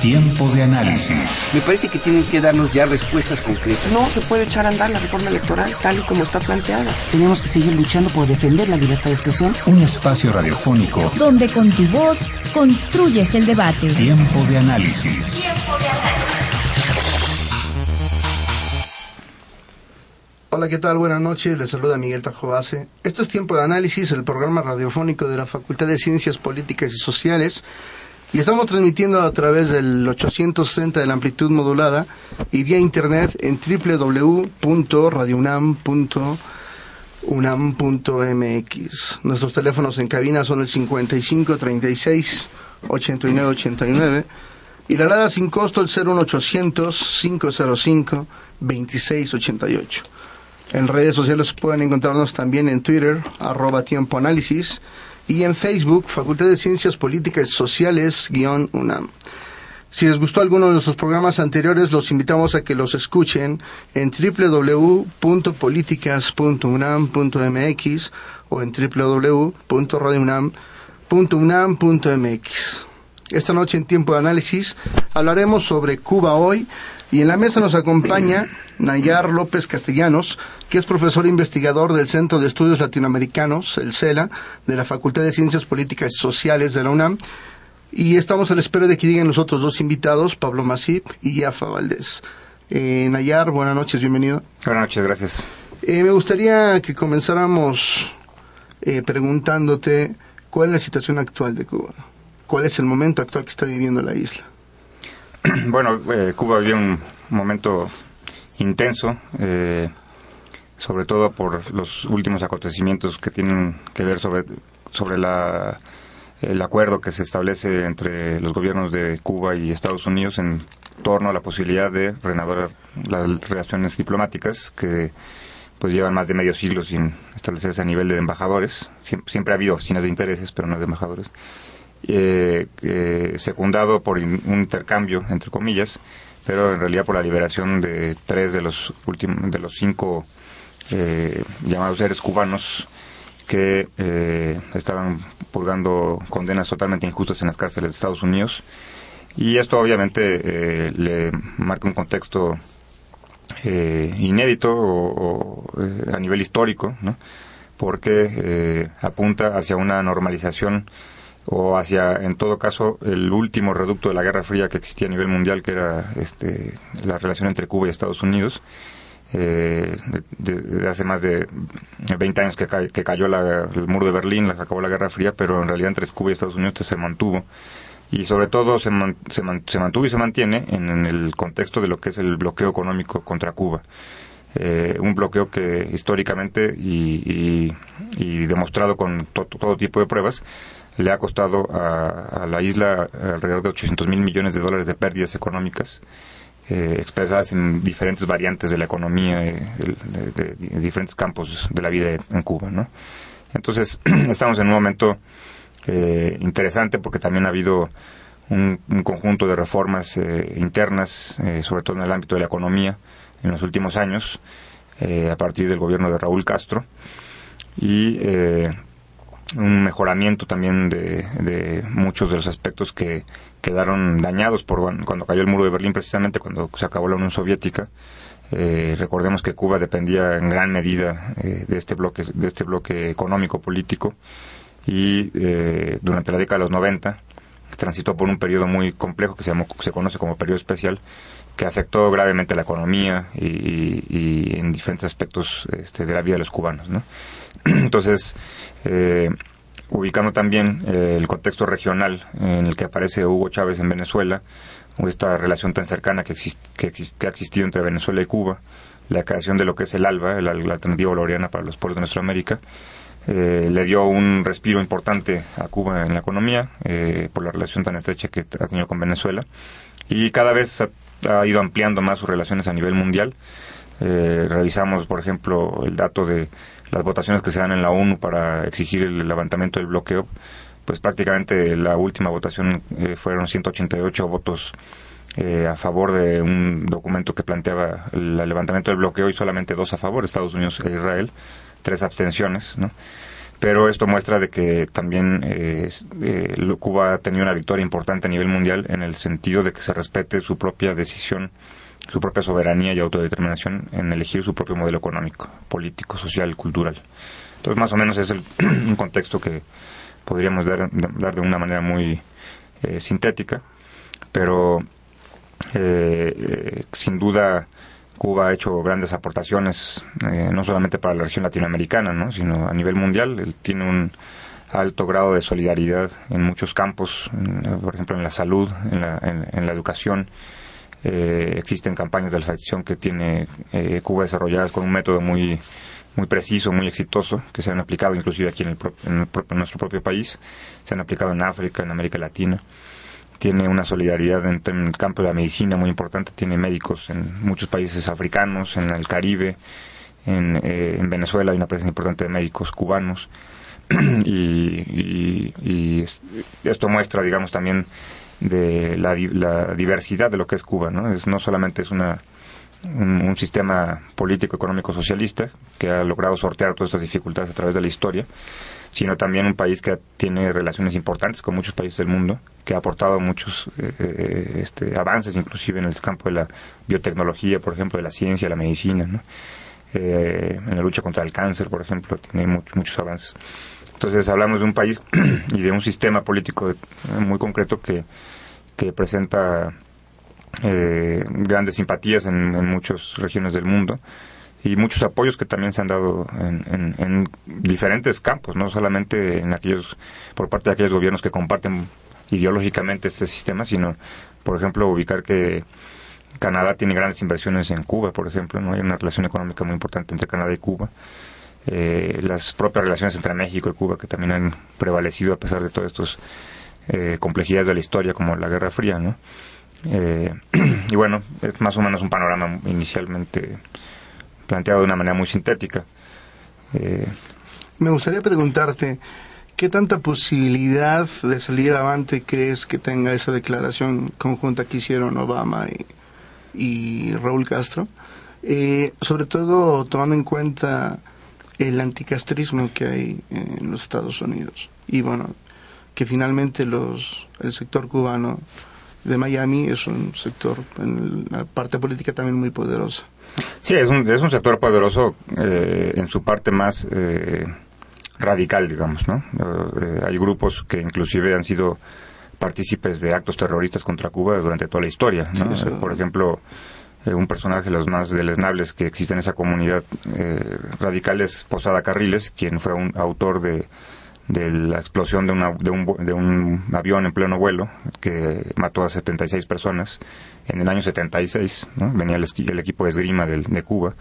Tiempo de análisis. Me parece que tienen que darnos ya respuestas concretas. No se puede echar a andar la reforma electoral tal y como está planteada. Tenemos que seguir luchando por defender la libertad de expresión. Un espacio radiofónico donde con tu voz construyes el debate. Tiempo de análisis. Tiempo de análisis. Hola, ¿qué tal? Buenas noches. Les saluda Miguel Tajobase. Esto es Tiempo de Análisis, el programa radiofónico de la Facultad de Ciencias Políticas y Sociales y estamos transmitiendo a través del 860 de la amplitud modulada y vía internet en www.radiounam.unam.mx. Nuestros teléfonos en cabina son el 55 36 89 89 y la alada sin costo el 01800 505 26 88. En redes sociales pueden encontrarnos también en Twitter, arroba tiempo análisis y en Facebook, Facultad de Ciencias Políticas y Sociales, UNAM. Si les gustó alguno de nuestros programas anteriores, los invitamos a que los escuchen en www.políticas.unam.mx o en www.radiounam.unam.mx. Esta noche en tiempo de análisis hablaremos sobre Cuba hoy y en la mesa nos acompaña Nayar López Castellanos, que es profesor e investigador del Centro de Estudios Latinoamericanos, el CELA, de la Facultad de Ciencias Políticas y Sociales de la UNAM. Y estamos a la espera de que lleguen los otros dos invitados, Pablo Masip y Yafa Valdés. Eh, Nayar, buenas noches, bienvenido. Buenas noches, gracias. Eh, me gustaría que comenzáramos eh, preguntándote cuál es la situación actual de Cuba. ¿Cuál es el momento actual que está viviendo la isla? Bueno, Cuba vive un momento intenso, eh, sobre todo por los últimos acontecimientos que tienen que ver sobre, sobre la, el acuerdo que se establece entre los gobiernos de Cuba y Estados Unidos en torno a la posibilidad de renovar las relaciones diplomáticas que pues llevan más de medio siglo sin establecerse a nivel de embajadores. Siempre, ha habido oficinas de intereses, pero no de embajadores. Eh, secundado por un intercambio, entre comillas, pero en realidad por la liberación de tres de los últimos, de los cinco eh, llamados seres cubanos que eh, estaban purgando condenas totalmente injustas en las cárceles de Estados Unidos. Y esto obviamente eh, le marca un contexto inédito o, a nivel histórico, porque apunta hacia una normalización o hacia, en todo caso, el último reducto de la Guerra Fría que existía a nivel mundial, que era este, la relación entre Cuba y Estados Unidos. Eh, de, hace más de 20 años que, que cayó el muro de Berlín, la, acabó la Guerra Fría, pero en realidad entre Cuba y Estados Unidos se mantuvo. Y sobre todo se, se, mantuvo y se mantiene en, el contexto de lo que es el bloqueo económico contra Cuba. Eh, un bloqueo que históricamente y, demostrado con todo tipo de pruebas le ha costado a, la isla alrededor de 800 mil millones de dólares de pérdidas económicas. Eh, expresadas en diferentes variantes de la economía, eh, de, diferentes campos de la vida en Cuba. Entonces, estamos en un momento eh, interesante porque también ha habido un, conjunto de reformas internas, sobre todo en el ámbito de la economía, en los últimos años, a partir del gobierno de Raúl Castro. Y un mejoramiento también de, muchos de los aspectos que quedaron dañados por cuando cayó el muro de Berlín, precisamente cuando se acabó la Unión Soviética. Eh, recordemos que Cuba dependía en gran medida eh, de este bloque de este bloque económico político y eh, durante la década de los 90 transitó por un periodo muy complejo que se llamó, se conoce como periodo especial que afectó gravemente la economía y, en diferentes aspectos este, de la vida de los cubanos ¿no? entonces eh, ubicando también eh, el contexto regional en el que aparece Hugo Chávez en Venezuela, esta relación tan cercana que, que, ha existido entre Venezuela y Cuba, la creación de lo que es el ALBA, la, alternativa bolivariana para los pueblos de nuestra América, eh, le dio un respiro importante a Cuba en la economía eh, por la relación tan estrecha que ha tenido con Venezuela y cada vez ha, ido ampliando más sus relaciones a nivel mundial. Revisamos, por ejemplo, el dato de las votaciones que se dan en la ONU para exigir el levantamiento del bloqueo, pues prácticamente la última votación eh, fueron 188 votos a favor de un documento que planteaba el levantamiento del bloqueo y solamente dos a favor, Estados Unidos e Israel, tres abstenciones, ¿no? pero esto muestra de que también eh, eh, Cuba ha tenido una victoria importante a nivel mundial en el sentido de que se respete su propia decisión, su propia soberanía y autodeterminación en elegir su propio modelo económico, político, social, cultural. Entonces, más o menos es el, un contexto que podríamos dar, dar de una manera muy eh, sintética, pero sin duda Cuba ha hecho grandes aportaciones, eh, no solamente para la región latinoamericana, ¿no? sino a nivel mundial. Él tiene un alto grado de solidaridad en muchos campos, por ejemplo en la salud, en, la educación. Eh, existen campañas de alfabetización que tiene eh, Cuba desarrolladas con un método muy muy preciso, muy exitoso, que se han aplicado inclusive aquí en, en nuestro propio país, se han aplicado en África, en América Latina. Tiene una solidaridad en, el campo de la medicina muy importante, tiene médicos en muchos países africanos, en el Caribe, en, eh, Venezuela. Hay una presencia importante de médicos cubanos. Y, esto muestra, digamos, también de la, diversidad de lo que es Cuba, ¿no? Es, no solamente es una un, sistema político, económico, socialista que ha logrado sortear todas estas dificultades a través de la historia, sino también un país que tiene relaciones importantes con muchos países del mundo, que ha aportado muchos eh, eh, este, avances, inclusive en el campo de la biotecnología, por ejemplo, de la ciencia, la medicina, eh, en la lucha contra el cáncer, por ejemplo, tiene muchos avances. Entonces hablamos de un país y de un sistema político muy concreto que, que presenta grandes simpatías en, en muchas regiones del mundo y muchos apoyos que también se han dado en, diferentes campos, no solamente en aquellos por parte de aquellos gobiernos que comparten ideológicamente este sistema, sino, por ejemplo, ubicar que Canadá tiene grandes inversiones en Cuba, por ejemplo, no hay una relación económica muy importante entre Canadá y Cuba. Eh, las propias relaciones entre México y Cuba que también han prevalecido a pesar de todas estas eh, complejidades de la historia como la Guerra Fría, ¿no? Eh, y bueno, es más o menos un panorama inicialmente planteado de una manera muy sintética. Me gustaría preguntarte, ¿qué tanta posibilidad de salir avante crees que tenga esa declaración conjunta que hicieron Obama y, Raúl Castro? Sobre todo tomando en cuenta el anticastrismo que hay en los Estados Unidos. Y bueno, que finalmente los, el sector cubano de Miami es un sector en la parte política también muy poderosa. Sí, es un, es un sector poderoso eh, en su parte más eh, radical, digamos, ¿no? Eh, hay grupos que inclusive han sido partícipes de actos terroristas contra Cuba durante toda la historia, Por ejemplo, un personaje de los más deleznables que existe en esa comunidad radical es Posada Carriles, quien fue un autor de la explosión de, una, de, un, de un avión en pleno vuelo que mató a 76 personas en el año 76, ¿no? venía el, el, equipo de esgrima de, de, Cuba,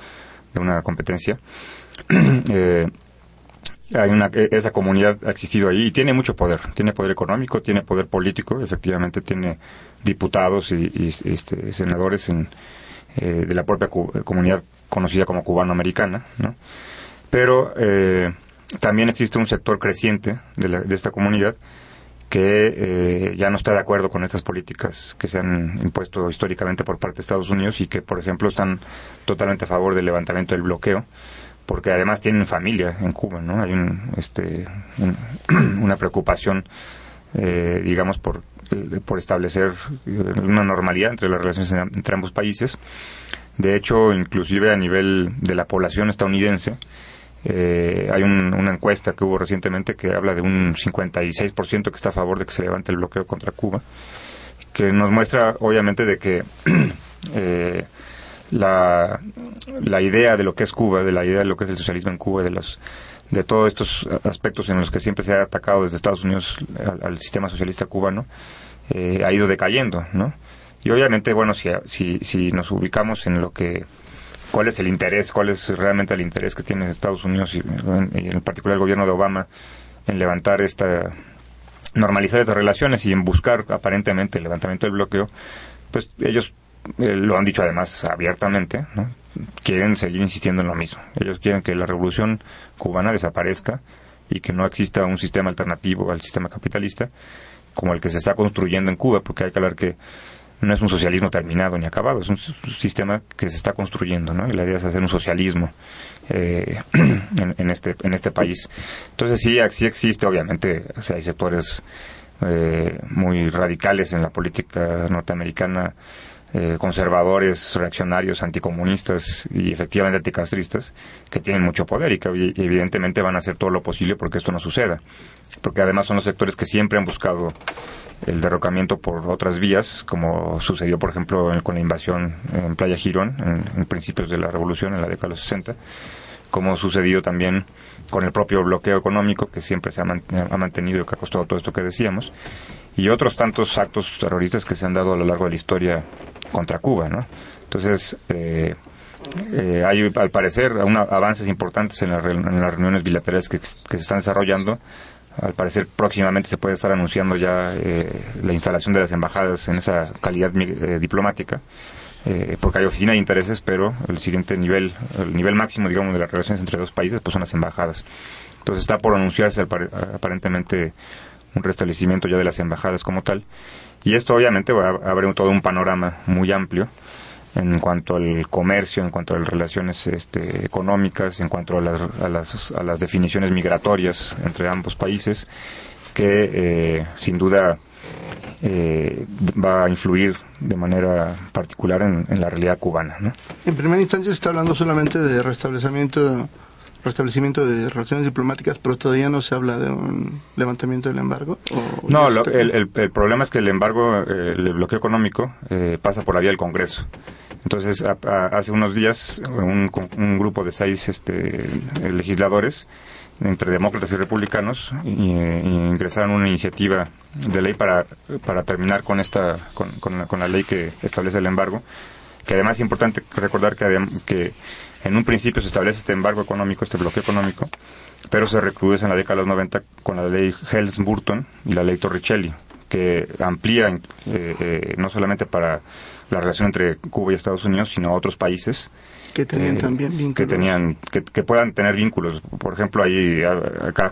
de una competencia. eh, hay una, e, esa comunidad ha existido ahí y tiene mucho poder, tiene poder económico, tiene poder político, efectivamente tiene diputados y, este, senadores en, eh, de la propia comunidad conocida como cubano-americana, ¿no? Pero eh, también existe un sector creciente de, de esta comunidad que eh, ya no está de acuerdo con estas políticas que se han impuesto históricamente por parte de Estados Unidos y que, por ejemplo, están totalmente a favor del levantamiento del bloqueo, porque además tienen familia en Cuba, ¿no? Hay un, este, una preocupación, eh, digamos, por, por establecer una normalidad entre las relaciones entre ambos países. De hecho, inclusive a nivel de la población estadounidense, eh, hay una encuesta que hubo recientemente que habla de un 56% que está a favor de que se levante el bloqueo contra Cuba, que nos muestra obviamente de que eh, la, la idea de lo que es Cuba, de la idea de lo que es el socialismo en Cuba, de los de todos estos aspectos en los que siempre se ha atacado desde Estados Unidos al, sistema socialista cubano, eh, ha ido decayendo, ¿no? Y obviamente, bueno, si, si, si nos ubicamos en lo que cuál es el interés, cuál es realmente el interés que tiene Estados Unidos y, en particular el gobierno de Obama en levantar esta, normalizar estas relaciones y en buscar aparentemente el levantamiento del bloqueo, pues ellos eh, lo han dicho además abiertamente, quieren seguir insistiendo en lo mismo. Ellos quieren que la revolución cubana desaparezca y que no exista un sistema alternativo al sistema capitalista como el que se está construyendo en Cuba, porque hay que hablar que no es un socialismo terminado ni acabado, es un sistema que se está construyendo, ¿no? Y la idea es hacer un socialismo eh, en, este en este país. Entonces sí, sí existe, obviamente, o sea, hay sectores eh, muy radicales en la política norteamericana, eh, conservadores, reaccionarios, anticomunistas y efectivamente anticastristas, que tienen mucho poder y que evidentemente van a hacer todo lo posible porque esto no suceda. Porque además son los sectores que siempre han buscado el derrocamiento por otras vías, como sucedió, por ejemplo, con la invasión en Playa Girón, en, principios de la revolución, en la década de los 60, como sucedió también con el propio bloqueo económico, que siempre se ha, mantenido y que ha costado todo esto que decíamos, y otros tantos actos terroristas que se han dado a lo largo de la historia contra Cuba, ¿no? Entonces, eh, eh, hay al parecer avances importantes en, las reuniones bilaterales que, que se están desarrollando al parecer próximamente se puede estar anunciando ya eh, la instalación de las embajadas en esa calidad eh, diplomática, eh, porque hay oficina de intereses, pero el siguiente nivel, el nivel máximo, digamos, de las relaciones entre dos países, pues son las embajadas. Entonces está por anunciarse aparentemente un restablecimiento ya de las embajadas como tal, y esto obviamente va a abrir todo un panorama muy amplio en cuanto al comercio, en cuanto a las relaciones este, económicas, en cuanto a las, a, las, a las, definiciones migratorias entre ambos países, que eh, sin duda eh, va a influir de manera particular en, la realidad cubana. ¿no? En primera instancia se está hablando solamente de restablecimiento restablecimiento de relaciones diplomáticas, pero todavía no se habla de un levantamiento del embargo. no, el, el, problema es que el embargo, eh, el bloqueo económico, pasa por la vía del Congreso. Entonces, hace unos días, un, un, grupo de seis este, legisladores, entre demócratas y republicanos, eh, ingresaron una iniciativa de ley para, para terminar con, esta, con, la, con la ley que establece el embargo, que además es importante recordar que, que en un principio se establece este embargo económico, este bloqueo económico, pero se recrudece en la década de los 90 con la ley Helms-Burton y la ley Torricelli, que amplía eh, eh, no solamente para la relación entre Cuba y Estados Unidos, sino a otros países que tenían eh, también vínculos. Que, tenían, que, puedan tener vínculos. Por ejemplo, hay,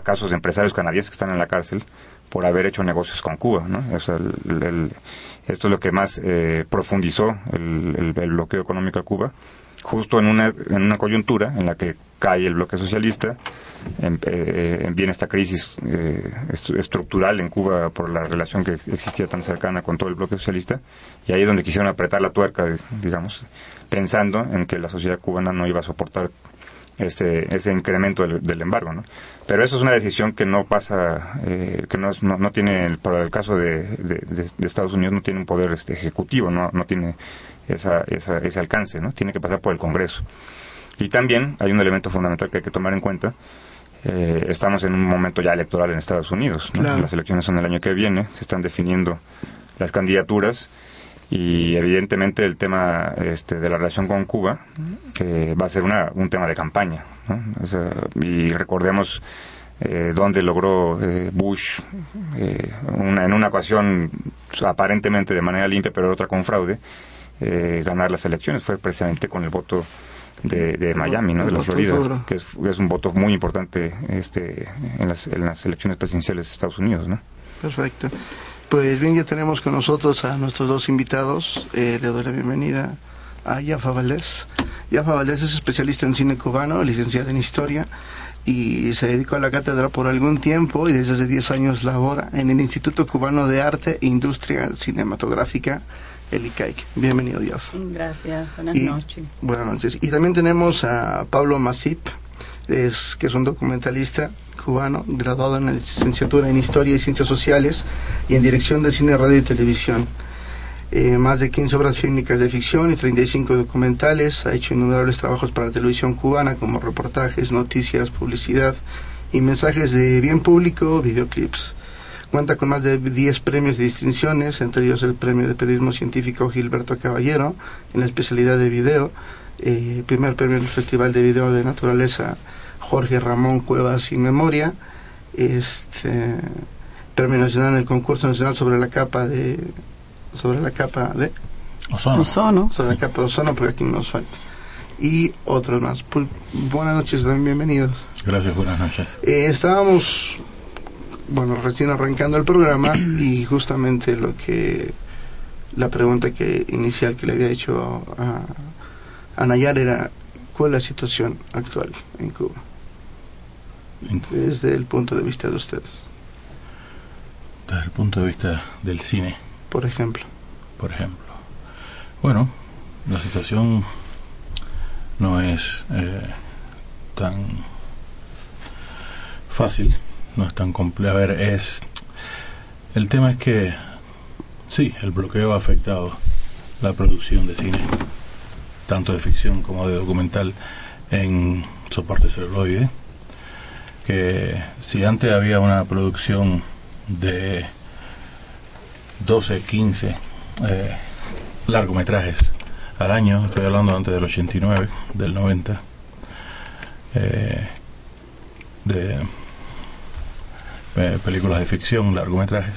casos de empresarios canadienses que están en la cárcel por haber hecho negocios con Cuba. ¿no? esto es lo que más eh, profundizó el, bloqueo económico a Cuba, justo en una, en una coyuntura en la que cae el bloque socialista, en, eh, viene esta crisis eh, estructural en Cuba por la relación que existía tan cercana con todo el bloque socialista, y ahí es donde quisieron apretar la tuerca, digamos, pensando en que la sociedad cubana no iba a soportar este, ese incremento del, embargo, ¿no? Pero eso es una decisión que no pasa, eh, que no, no, tiene, para el caso de, de, Estados Unidos, no tiene un poder este, ejecutivo, no, no tiene esa, esa, ese alcance, ¿no? Tiene que pasar por el Congreso. Y también hay un elemento fundamental que hay que tomar en cuenta. Eh, estamos en un momento ya electoral en Estados Unidos. Las elecciones son el año que viene, se están definiendo las candidaturas y evidentemente el tema este, de la relación con Cuba va a ser una, un tema de campaña. y recordemos eh, donde logró eh, Bush eh, una, en una ocasión aparentemente de manera limpia pero otra con fraude eh, ganar las elecciones fue precisamente con el voto de, Miami, ¿no? de la Florida, que es, un voto muy importante este, en, las, en las elecciones presidenciales de Estados Unidos. ¿no? Perfecto. Pues bien, ya tenemos con nosotros a nuestros dos invitados. Eh, le doy la bienvenida a Yafa Valdés. Yafa Valdés es especialista en cine cubano, licenciada en historia y se dedicó a la cátedra por algún tiempo y desde hace 10 años labora en el Instituto Cubano de Arte e Industria Cinematográfica el Bienvenido, Dios. Gracias, buenas noches. Buenas noches. Y también tenemos a Pablo Masip, es, que es un documentalista cubano, graduado en la licenciatura en Historia y Ciencias Sociales y en Dirección de Cine, Radio y Televisión. Eh, más de 15 obras fílmicas de ficción y 35 documentales. Ha hecho innumerables trabajos para la televisión cubana como reportajes, noticias, publicidad y mensajes de bien público, videoclips. Cuenta con más de 10 premios de distinciones, entre ellos el Premio de Periodismo Científico Gilberto Caballero en la especialidad de video, eh, primer premio del Festival de Video de Naturaleza Jorge Ramón Cuevas Sin Memoria, este Premio Nacional en el Concurso Nacional sobre la capa de sobre la capa de ozono, sobre la capa de ozono porque aquí nos falta y otros más. Pues, buenas noches, bienvenidos. Gracias, buenas noches. Eh, estábamos, bueno, recién arrancando el programa y justamente lo que, la pregunta que inicial que le había hecho a, a Nayar era, ¿cuál es la situación actual en Cuba? Desde el punto de vista de ustedes. Desde el punto de vista del cine. Por ejemplo. Por ejemplo. Bueno, la situación no es eh, tan fácil, no es tan compleja. A ver, es. El tema es que, sí, el bloqueo ha afectado la producción de cine, tanto de ficción como de documental, en soporte celuloide. Que si antes había una producción de 12, 15 eh, largometrajes al año, estoy hablando antes del 89, del 90, eh, de películas de ficción, largometrajes.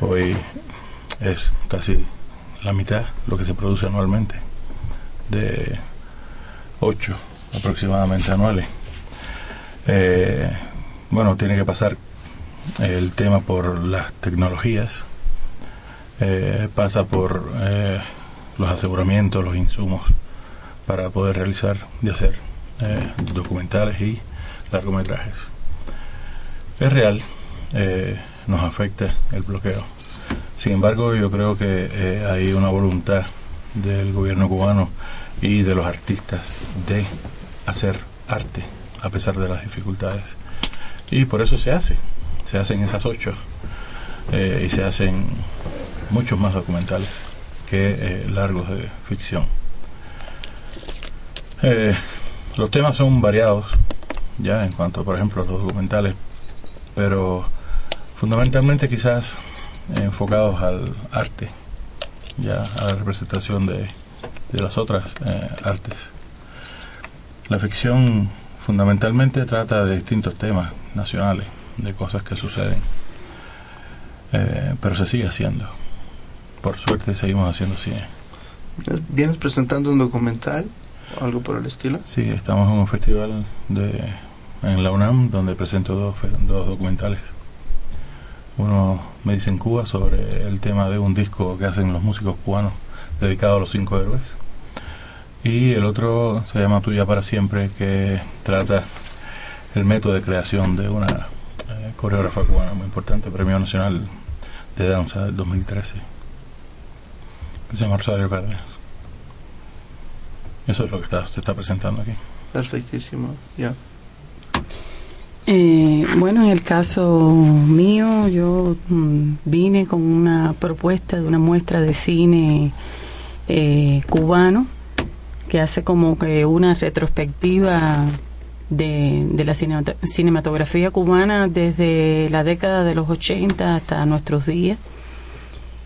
Hoy es casi la mitad lo que se produce anualmente, de 8 aproximadamente anuales. Eh, bueno, tiene que pasar el tema por las tecnologías, eh, pasa por eh, los aseguramientos, los insumos para poder realizar y hacer documentales y largometrajes. Es real, eh, nos afecta el bloqueo. Sin embargo, yo creo que eh, hay una voluntad del gobierno cubano y de los artistas de hacer arte a pesar de las dificultades. Y por eso se hace, se hacen esas ocho eh, y se hacen muchos más documentales que largos de ficción. Los temas son variados, ya en cuanto, por ejemplo, a los documentales, pero fundamentalmente quizás enfocados al arte, ya a la representación de, de las otras eh, artes. La ficción fundamentalmente trata de distintos temas nacionales, de cosas que suceden, eh, pero se sigue haciendo. Por suerte seguimos haciendo cine. ¿Vienes presentando un documental o algo por el estilo? Sí, estamos en un festival de, en la UNAM donde presento dos, dos documentales. Uno me dice en Cuba sobre el tema de un disco que hacen los músicos cubanos dedicado a los cinco héroes. Y el otro se llama Tuya para siempre, que trata el método de creación de una eh, coreógrafa cubana muy importante, Premio Nacional de Danza del 2013, que se llama Rosario Cárdenas. Eso es lo que está, se está presentando aquí. Perfectísimo, ya. Eh, bueno, en el caso mío, yo mm, vine con una propuesta de una muestra de cine eh, cubano que hace como que una retrospectiva de, la cinematografía cubana desde la década de los 80 hasta nuestros días.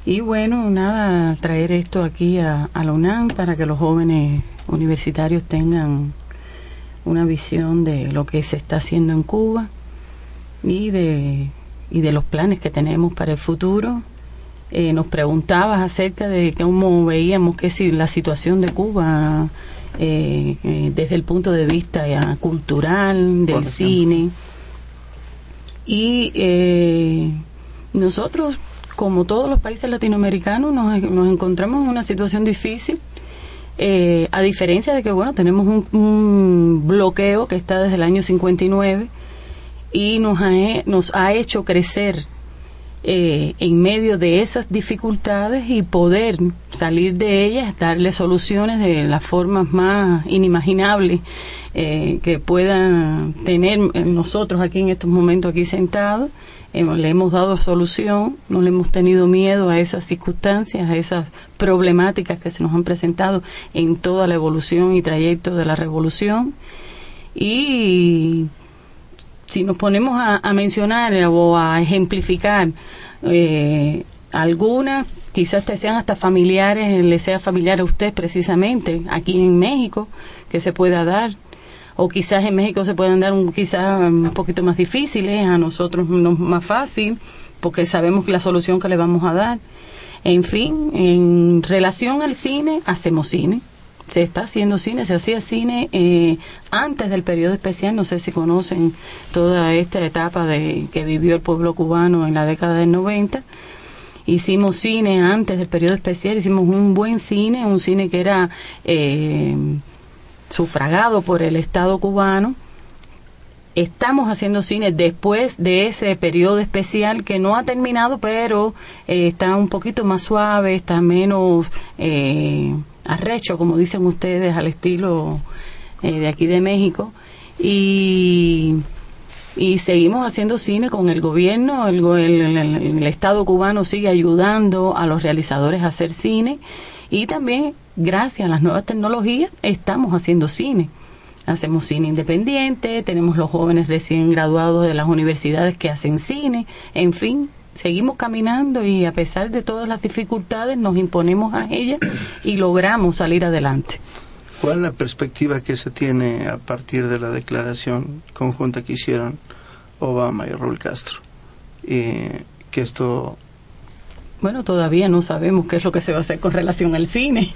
Y bueno, nada, traer esto aquí a la UNAM para que los jóvenes universitarios tengan una visión de lo que se está haciendo en Cuba y de, y de los planes que tenemos para el futuro. Eh, nos preguntabas acerca de cómo veíamos que si la situación de Cuba eh, eh, desde el punto de vista ya cultural, del cine. Y eh, nosotros, como todos los países latinoamericanos, nos, nos encontramos en una situación difícil. Eh, a diferencia de que, bueno, tenemos un, bloqueo que está desde el año 59 y nos ha, nos ha hecho crecer eh, en medio de esas dificultades y poder salir de ellas, darle soluciones de las formas más inimaginables eh, que puedan tener eh, nosotros aquí en estos momentos aquí sentados. Le hemos dado solución, no le hemos tenido miedo a esas circunstancias, a esas problemáticas que se nos han presentado en toda la evolución y trayecto de la revolución. Y si nos ponemos a, a mencionar o a ejemplificar eh, algunas, quizás te sean hasta familiares, le sea familiar a usted precisamente, aquí en México, que se pueda dar. O quizás en México se puedan dar un, quizás un poquito más difíciles, a nosotros no más fácil, porque sabemos la solución que le vamos a dar. En fin, en relación al cine, hacemos cine. se está haciendo cine, se hacía cine eh, antes del periodo especial, no sé si conocen toda esta etapa de que vivió el pueblo cubano en la década del 90. Hicimos cine antes del periodo especial, hicimos un buen cine, un cine que era eh, sufragado por el Estado cubano. Estamos haciendo cine después de ese periodo especial que no ha terminado, pero eh, está un poquito más suave, está menos eh, arrecho, como dicen ustedes, al estilo eh, de aquí de México. Y, y seguimos haciendo cine con el gobierno, el, Estado cubano sigue ayudando a los realizadores a hacer cine y también gracias a las nuevas tecnologías estamos haciendo cine. Hacemos cine independiente, tenemos los jóvenes recién graduados de las universidades que hacen cine, en fin, seguimos caminando y a pesar de todas las dificultades nos imponemos a ellas y logramos salir adelante. ¿Cuál es la perspectiva que se tiene a partir de la declaración conjunta que hicieron Obama y Raúl Castro? Eh, que esto bueno, todavía no sabemos qué es lo que se va a hacer con relación al cine,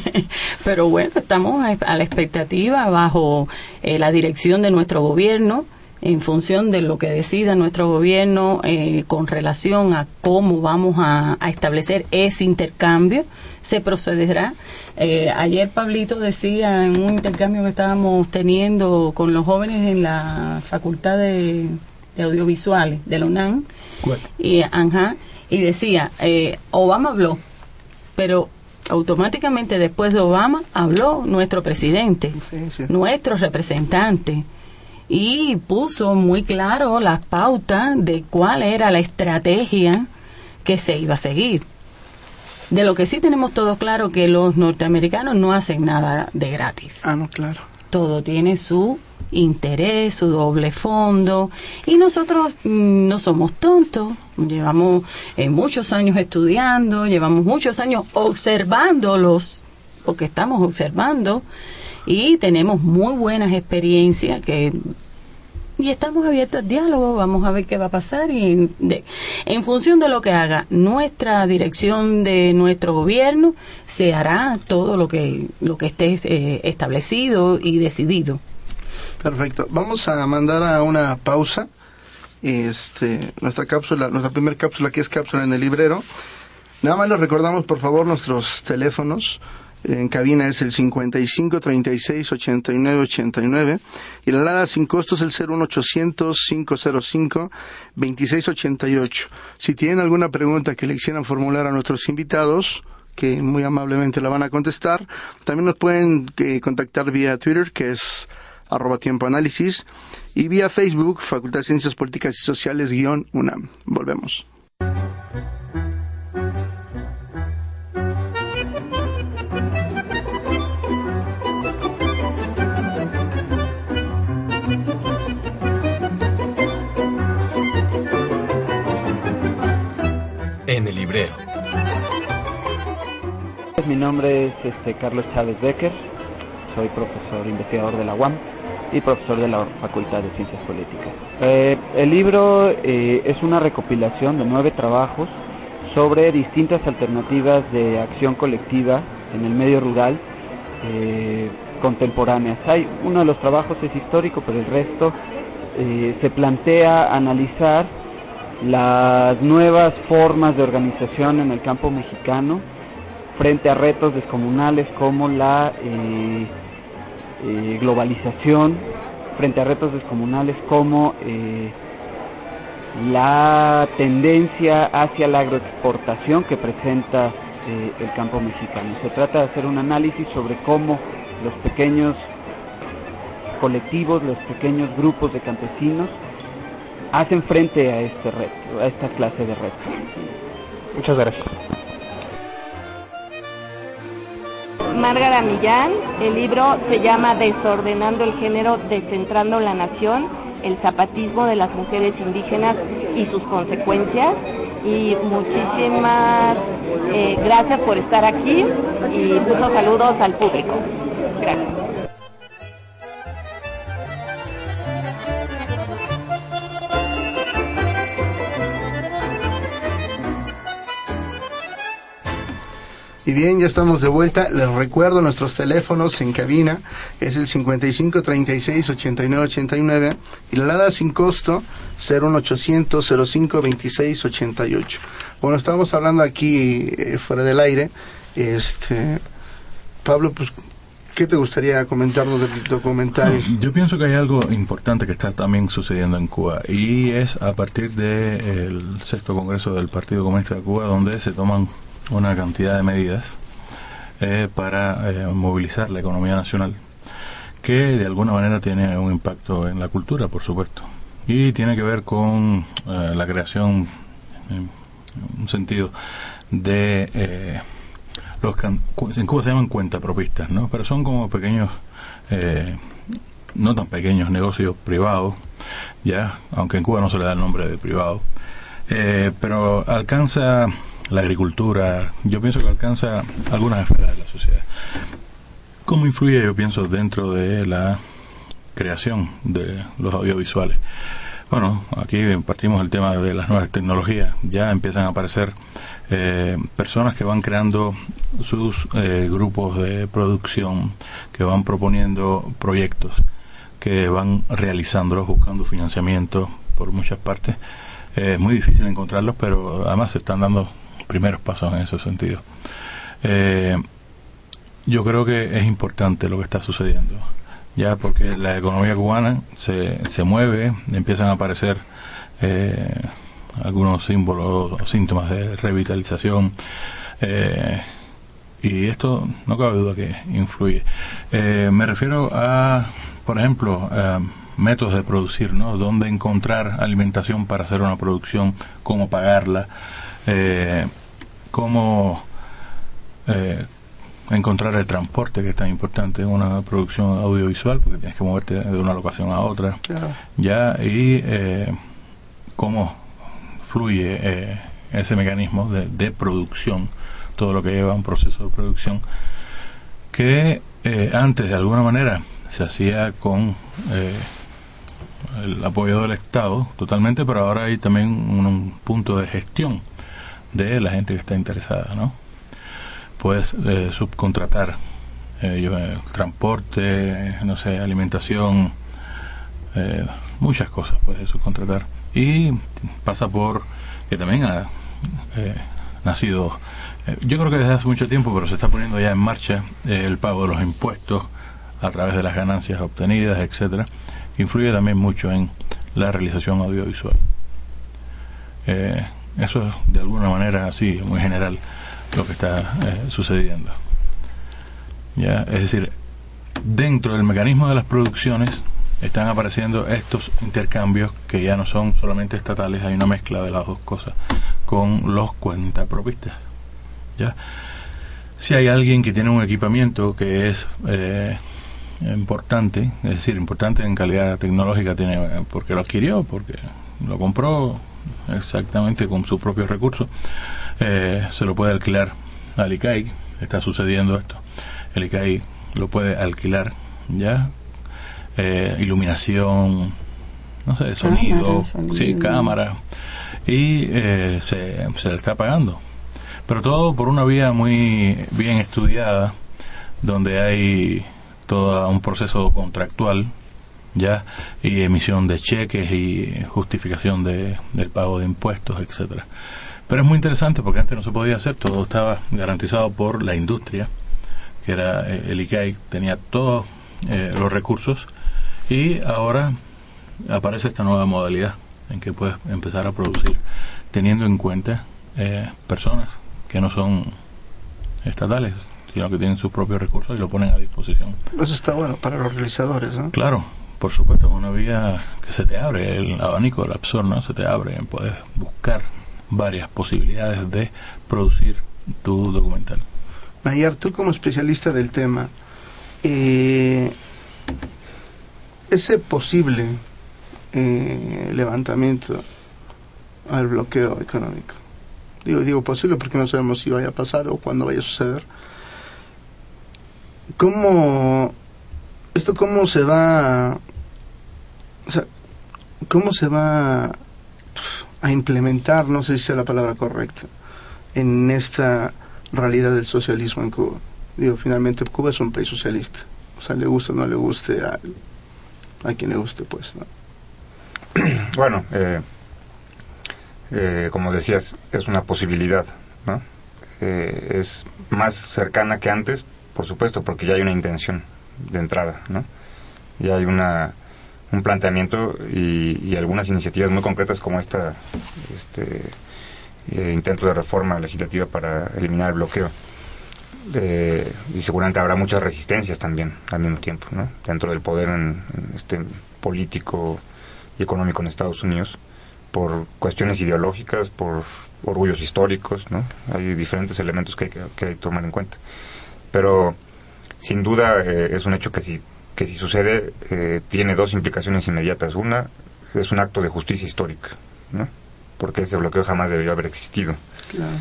pero bueno, estamos a la expectativa bajo eh, la dirección de nuestro gobierno, en función de lo que decida nuestro gobierno eh, con relación a cómo vamos a, a, establecer ese intercambio, se procederá. Eh, ayer Pablito decía en un intercambio que estábamos teniendo con los jóvenes en la Facultad de, de Audiovisuales de la UNAM, y, ajá, y decía, eh, Obama habló, pero automáticamente después de Obama habló nuestro presidente, sí, sí. nuestro representante, y puso muy claro las pautas de cuál era la estrategia que se iba a seguir. De lo que sí tenemos todo claro que los norteamericanos no hacen nada de gratis. Ah, no, claro. Todo tiene su interés, su doble fondo. Y nosotros mmm, no somos tontos, llevamos eh, muchos años estudiando, llevamos muchos años observándolos, porque estamos observando, y tenemos muy buenas experiencias que y estamos abiertos al diálogo, vamos a ver qué va a pasar y de, en función de lo que haga nuestra dirección de nuestro gobierno se hará todo lo que lo que esté eh, establecido y decidido. Perfecto. Vamos a mandar a una pausa. Este, nuestra cápsula, nuestra primera cápsula que es cápsula en el librero. Nada más les recordamos por favor nuestros teléfonos. En cabina es el 55 36 89 89 y la alada sin costo es el 01800 505 26 88. Si tienen alguna pregunta que le quisieran formular a nuestros invitados, que muy amablemente la van a contestar, también nos pueden eh, contactar vía Twitter, que es arroba tiempo análisis, y vía Facebook, Facultad de Ciencias Políticas y Sociales, guion UNAM. Volvemos. Librero. Mi nombre es este, Carlos Chávez Becker, soy profesor investigador de la UAM y profesor de la Facultad de Ciencias Políticas. Eh, el libro eh, es una recopilación de nueve trabajos sobre distintas alternativas de acción colectiva en el medio rural eh, contemporáneas. Hay uno de los trabajos es histórico, pero el resto se plantea analizar las nuevas formas de organización en el campo mexicano frente a retos descomunales como la eh, eh, globalización, frente a retos descomunales como eh, la tendencia hacia la agroexportación que presenta el campo mexicano. Se trata de hacer un análisis sobre cómo los pequeños colectivos, los pequeños grupos de campesinos hacen frente a este reto, a esta clase de retos. Muchas gracias. Márgara Millán, el libro se llama Desordenando el género, descentrando la nación, el zapatismo de las mujeres indígenas y sus consecuencias. Y muchísimas eh, gracias por estar aquí y muchos saludos al público. Gracias. Y bien, ya estamos de vuelta. Les recuerdo nuestros teléfonos en cabina. Es el 55 36 89 89 y la alada sin costo 01800 05 26 88. Bueno, estábamos hablando aquí eh, fuera del aire. Este, Pablo, pues, ¿qué te gustaría comentarnos del documental? Yo pienso que hay algo importante que está también sucediendo en Cuba y es a partir del sexto congreso del Partido Comunista de Cuba donde se toman una cantidad de medidas eh, para eh, movilizar la economía nacional, que de alguna manera tiene un impacto en la cultura, por supuesto, y tiene que ver con eh, la creación, en un sentido, de los en Cuba se llaman cuentapropistas, ¿no? Pero son como pequeños, no tan pequeños negocios privados, ya, aunque en Cuba no se le da el nombre de privado, pero alcanza la agricultura, yo pienso que alcanza algunas esferas de la sociedad. ¿Cómo influye, yo pienso, dentro de la creación de los audiovisuales? Bueno, aquí partimos del tema de las nuevas tecnologías. Ya empiezan a aparecer eh, personas que van creando sus eh, grupos de producción, que van proponiendo proyectos, que van realizándolos, buscando financiamiento por muchas partes. es muy difícil encontrarlos, pero además se están dando primeros pasos en ese sentido. Eh, yo creo que es importante lo que está sucediendo, ya porque la economía cubana se, se mueve, empiezan a aparecer eh, algunos símbolos o síntomas de revitalización. Eh, y esto no cabe duda que influye. me refiero a, por ejemplo, métodos de producir, ¿no? Dónde encontrar alimentación para hacer una producción, cómo pagarla, eh, cómo eh, encontrar el transporte, que es tan importante en una producción audiovisual, porque tienes que moverte de una locación a otra. Ya, y eh, cómo fluye eh, ese mecanismo de, de, producción, todo lo que lleva a un proceso de producción, que antes de alguna manera se hacía con el apoyo del Estado totalmente, pero ahora hay también un punto de gestión de la gente que está interesada, ¿no? Puedes eh, subcontratar eh, eh, transporte, no sé, alimentación, muchas cosas puedes subcontratar. Y pasa por que también ha nacido, yo creo que desde hace mucho tiempo, pero se está poniendo ya en marcha el pago de los impuestos a través de las ganancias obtenidas, etcétera, influye también mucho en la realización audiovisual. Eh, eso es de alguna manera así, muy general, lo que está eh, sucediendo. ¿Ya? Es decir, dentro del mecanismo de las producciones están apareciendo estos intercambios que ya no son solamente estatales, hay una mezcla de las dos cosas con los cuentapropistas. ¿Ya? Si hay alguien que tiene un equipamiento que es eh, importante, es decir, importante en calidad tecnológica, tiene porque lo adquirió, porque lo compró, exactamente con sus propios recursos, eh, se lo puede alquilar al ICAI, está sucediendo esto, el ICAI lo puede alquilar ya, eh, iluminación, no sé, sonido, sí, cámara, y eh, se, se le está pagando. Pero todo por una vía muy bien estudiada, donde hay todo un proceso contractual ya y emisión de cheques y justificación de, del pago de impuestos, etcétera. Pero es muy interesante porque antes no se podía hacer, todo estaba garantizado por la industria, que era eh, el ICAI, tenía todos eh, los recursos y ahora aparece esta nueva modalidad en que puedes empezar a producir teniendo en cuenta eh, personas que no son estatales, sino que tienen sus propios recursos y lo ponen a disposición. Eso está bueno para los realizadores, ¿no? Claro, por supuesto, es una vía que se te abre, el abanico del absor, ¿no? Se te abre, puedes buscar varias posibilidades de producir tu documental. Mayar, tú como especialista del tema, eh, ese posible eh, levantamiento al bloqueo económico, digo, digo posible porque no sabemos si vaya a pasar o cuándo vaya a suceder, ¿cómo, esto cómo se va ¿cómo se va a implementar, no sé si es la palabra correcta, en esta realidad del socialismo en Cuba. Digo, finalmente Cuba es un país socialista. O sea, le guste o no le guste a, a quien le guste, pues, ¿no? Bueno, eh, eh, como decías, es una posibilidad, ¿no? Eh, es más cercana que antes, por supuesto, porque ya hay una intención de entrada, ¿no? Ya hay una un planteamiento y, algunas iniciativas muy concretas como esta este eh, intento de reforma legislativa para eliminar el bloqueo. Eh, y seguramente habrá muchas resistencias también al mismo tiempo dentro del poder en, este político y económico en Estados Unidos por cuestiones ideológicas por orgullos históricos ¿no? hay diferentes elementos que hay que, que hay tomar en cuenta. Pero sin duda eh, es un hecho que si que si sucede eh, tiene dos implicaciones inmediatas. Una es un acto de justicia histórica, ¿no? porque ese bloqueo jamás debió haber existido. Claro.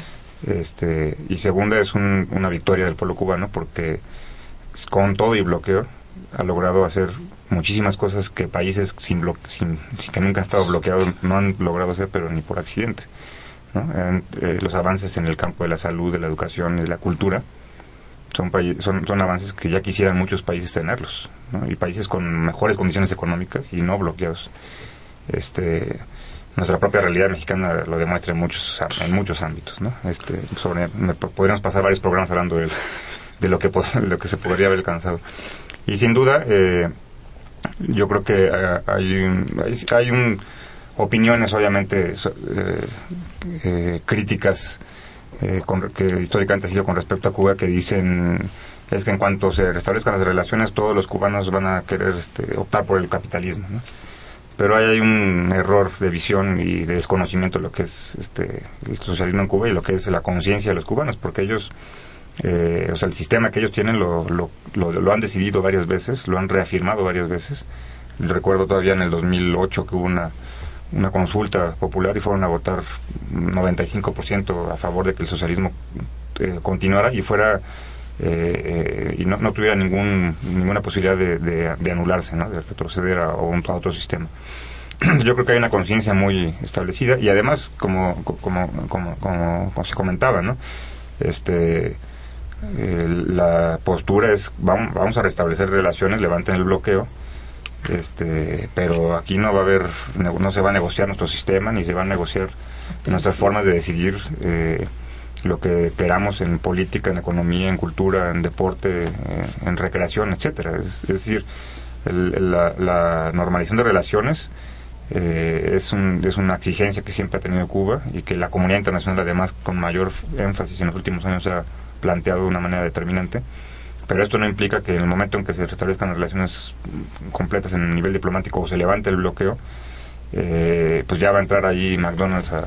Este, y segunda es un- una victoria del pueblo cubano porque con todo y bloqueo ha logrado hacer muchísimas cosas que países sin, sin, sin que nunca han estado bloqueados no han logrado hacer, pero ni por accidente. ¿no? En- eh, los avances en el campo de la salud, de la educación y de la cultura son, son, son avances que ya quisieran muchos países tenerlos, y países con mejores condiciones económicas y no bloqueados. Este, nuestra propia realidad mexicana lo demuestra en muchos en muchos ámbitos, ¿no? Este, sobre, me po- podríamos pasar varios programas hablando de, lo que de lo que se podría haber alcanzado. Y sin duda, eh, yo creo que eh, hay, un- hay, hay un- opiniones obviamente eh, eh, críticas eh, con- que históricamente ha sido con respecto a Cuba que dicen es que en cuanto se restablezcan las relaciones todos los cubanos van a querer este, optar por el capitalismo ¿no? pero ahí hay un error de visión y de desconocimiento de lo que es este el socialismo en Cuba y lo que es la conciencia de los cubanos porque ellos eh, o sea el sistema que ellos tienen lo, lo, lo, han decidido varias veces lo han reafirmado varias veces recuerdo todavía en el 2008 que hubo una una consulta popular y fueron a votar 95% a favor de que el socialismo eh, continuara y fuera eh, eh, y no, no tuviera ningún ninguna posibilidad de, anularse, ¿no? de retroceder a, un- otro sistema. Yo creo que hay una conciencia muy establecida y además, como, como, como, como, como se comentaba, ¿no? este, eh, la postura es vamos, vamos a restablecer relaciones, levanten el bloqueo, este, pero aquí no va a haber, no se va a negociar nuestro sistema ni se van a negociar nuestras formas de decidir eh, lo que queramos en política, en economía, en cultura, en deporte, eh, en recreación, etcétera. Es, es decir, el- el- la, la normalización de relaciones eh, es, un, es una exigencia que siempre ha tenido Cuba y que la comunidad internacional además con mayor énfasis en los últimos años ha planteado de una manera determinante. Pero esto no implica que en el momento en que se restablezcan las relaciones completas en el nivel diplomático o se levante el bloqueo, eh, pues ya va a entrar ahí McDonald's a,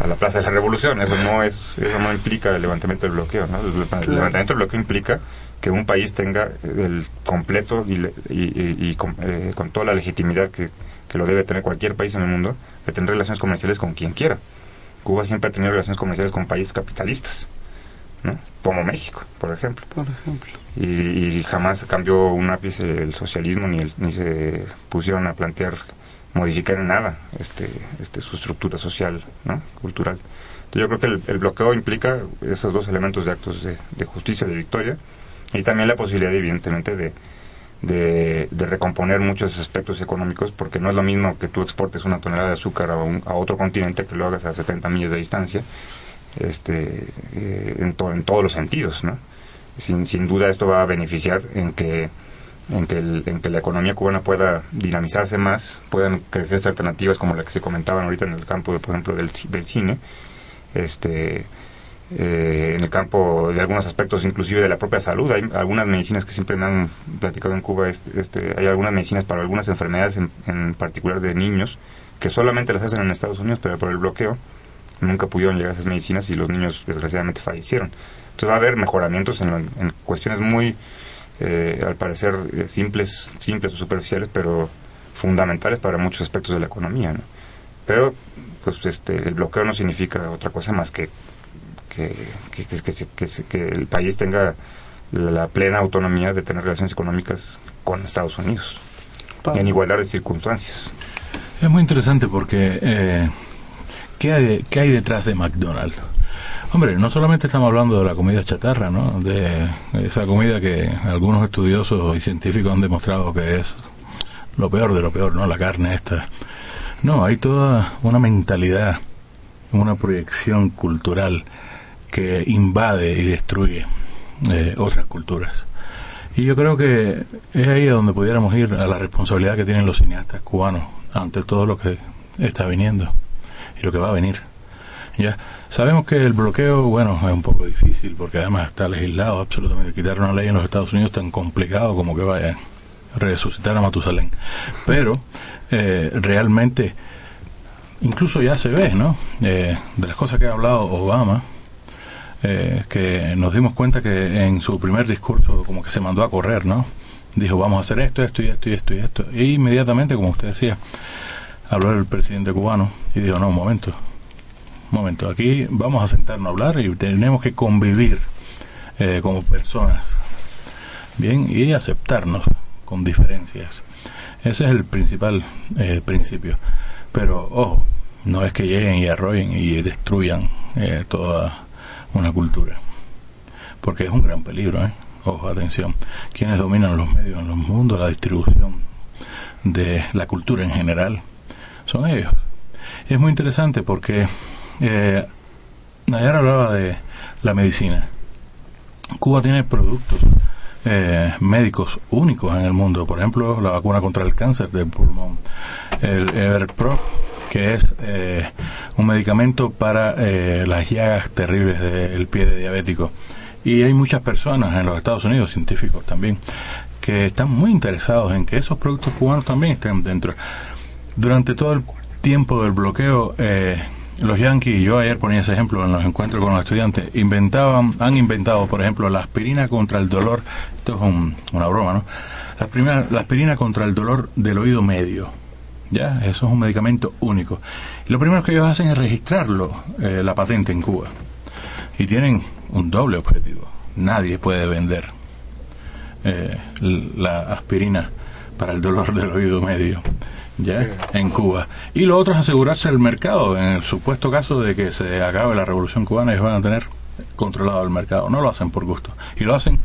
a la Plaza de la Revolución. Eso no es, eso no implica el levantamiento del bloqueo. ¿no? El, levantamiento del bloqueo implica que un país tenga el completo y, y, y- y con, eh, con toda la legitimidad que, que lo debe tener cualquier país en el mundo, de tener relaciones comerciales con quien quiera. Cuba siempre ha tenido relaciones comerciales con países capitalistas, ¿no? como México, por ejemplo. Por ejemplo. Y, y jamás cambió un ápice el socialismo ni, el- ni se pusieron a plantear modificar en nada este, este su estructura social, ¿no? cultural. Entonces yo creo que el, el bloqueo implica esos dos elementos de actos de, de justicia, de victoria, y también la posibilidad, evidentemente, de, de, de recomponer muchos aspectos económicos, porque no es lo mismo que tú exportes una tonelada de azúcar a, un- a otro continente que lo hagas a 70 millas de distancia, este, eh, en, to- en todos los sentidos. Sin, sin duda esto va a beneficiar en que en que, la economía cubana pueda dinamizarse más, puedan crecerse alternativas como la que se comentaban ahorita en el campo, de, por ejemplo, del, ci- del cine, este, eh, en el campo de algunos aspectos, inclusive de la propia salud. Hay algunas medicinas que siempre me han platicado en Cuba, este, este, hay algunas medicinas para algunas enfermedades, en, en particular de niños, que solamente las hacen en Estados Unidos, pero por el bloqueo nunca pudieron llegar a esas medicinas y los niños desgraciadamente fallecieron. Entonces va a haber mejoramientos en, lo- en cuestiones muy, eh, al parecer, eh, simples, simples o superficiales, pero fundamentales para muchos aspectos de la economía. ¿no? Pero pues este el bloqueo no significa otra cosa más que que, que, que, que el país tenga la, la plena autonomía de tener relaciones económicas con Estados Unidos en igualdad de circunstancias. Es muy interesante porque eh, ¿qué, hay, ¿qué hay detrás de McDonald's? Hombre, no solamente estamos hablando de la comida chatarra, ¿no? De esa comida que algunos estudiosos y científicos han demostrado que es lo peor de lo peor, ¿no? La carne esta. No, hay toda una mentalidad, una proyección cultural que invade y destruye eh, otras culturas. Y yo creo que es ahí donde pudiéramos ir a la responsabilidad que tienen los cineastas cubanos ante todo lo que está viniendo y lo que va a venir. Ya sabemos que el bloqueo, bueno, es un poco difícil porque además está legislado absolutamente. Quitar una ley en los Estados Unidos tan complicado como que vaya a resucitar a Matusalén. Pero eh, realmente, incluso ya se ve, ¿no? Eh, de las cosas que ha hablado Obama, eh, que nos dimos cuenta que en su primer discurso como que se mandó a correr, ¿no? Dijo, vamos a hacer esto, esto y esto y esto y esto. E inmediatamente, como usted decía, habló el presidente cubano y dijo, no, un momento, un momento, aquí vamos a sentarnos a hablar y tenemos que convivir eh, como personas, bien, y aceptarnos con diferencias. Ese es el principal eh, principio. Pero, ojo, no es que lleguen y arroyen y destruyan eh, toda una cultura, porque es un gran peligro, ¿eh? Ojo, atención. Quienes dominan los medios en los mundos, la distribución de la cultura en general, son ellos. Es muy interesante porque eh, hablaba de la medicina. Cuba tiene productos eh, médicos únicos en el mundo. Por ejemplo, la vacuna contra el cáncer del pulmón, el Everpro, que es eh, un medicamento para eh, las llagas terribles del pie de diabético. Y hay muchas personas en los Estados Unidos, científicos también, que están muy interesados en que esos productos cubanos también estén dentro. Durante todo el tiempo del bloqueo, eh, los yanquis, yo ayer ponía ese ejemplo en los encuentros con los estudiantes, inventaban, han inventado, por ejemplo, la aspirina contra el dolor, esto es una broma, ¿no? La, primera, la aspirina contra el dolor del oído medio. Ya, eso es un medicamento único. Y lo primero que ellos hacen es registrarlo, eh, la patente en Cuba. Y tienen un doble objetivo. Nadie puede vender eh, la aspirina para el dolor del oído medio ya en Cuba. Y lo otro es asegurarse el mercado. En el supuesto caso de que se acabe la revolución cubana, ellos van a tener controlado el mercado. No lo hacen por gusto. Y lo hacen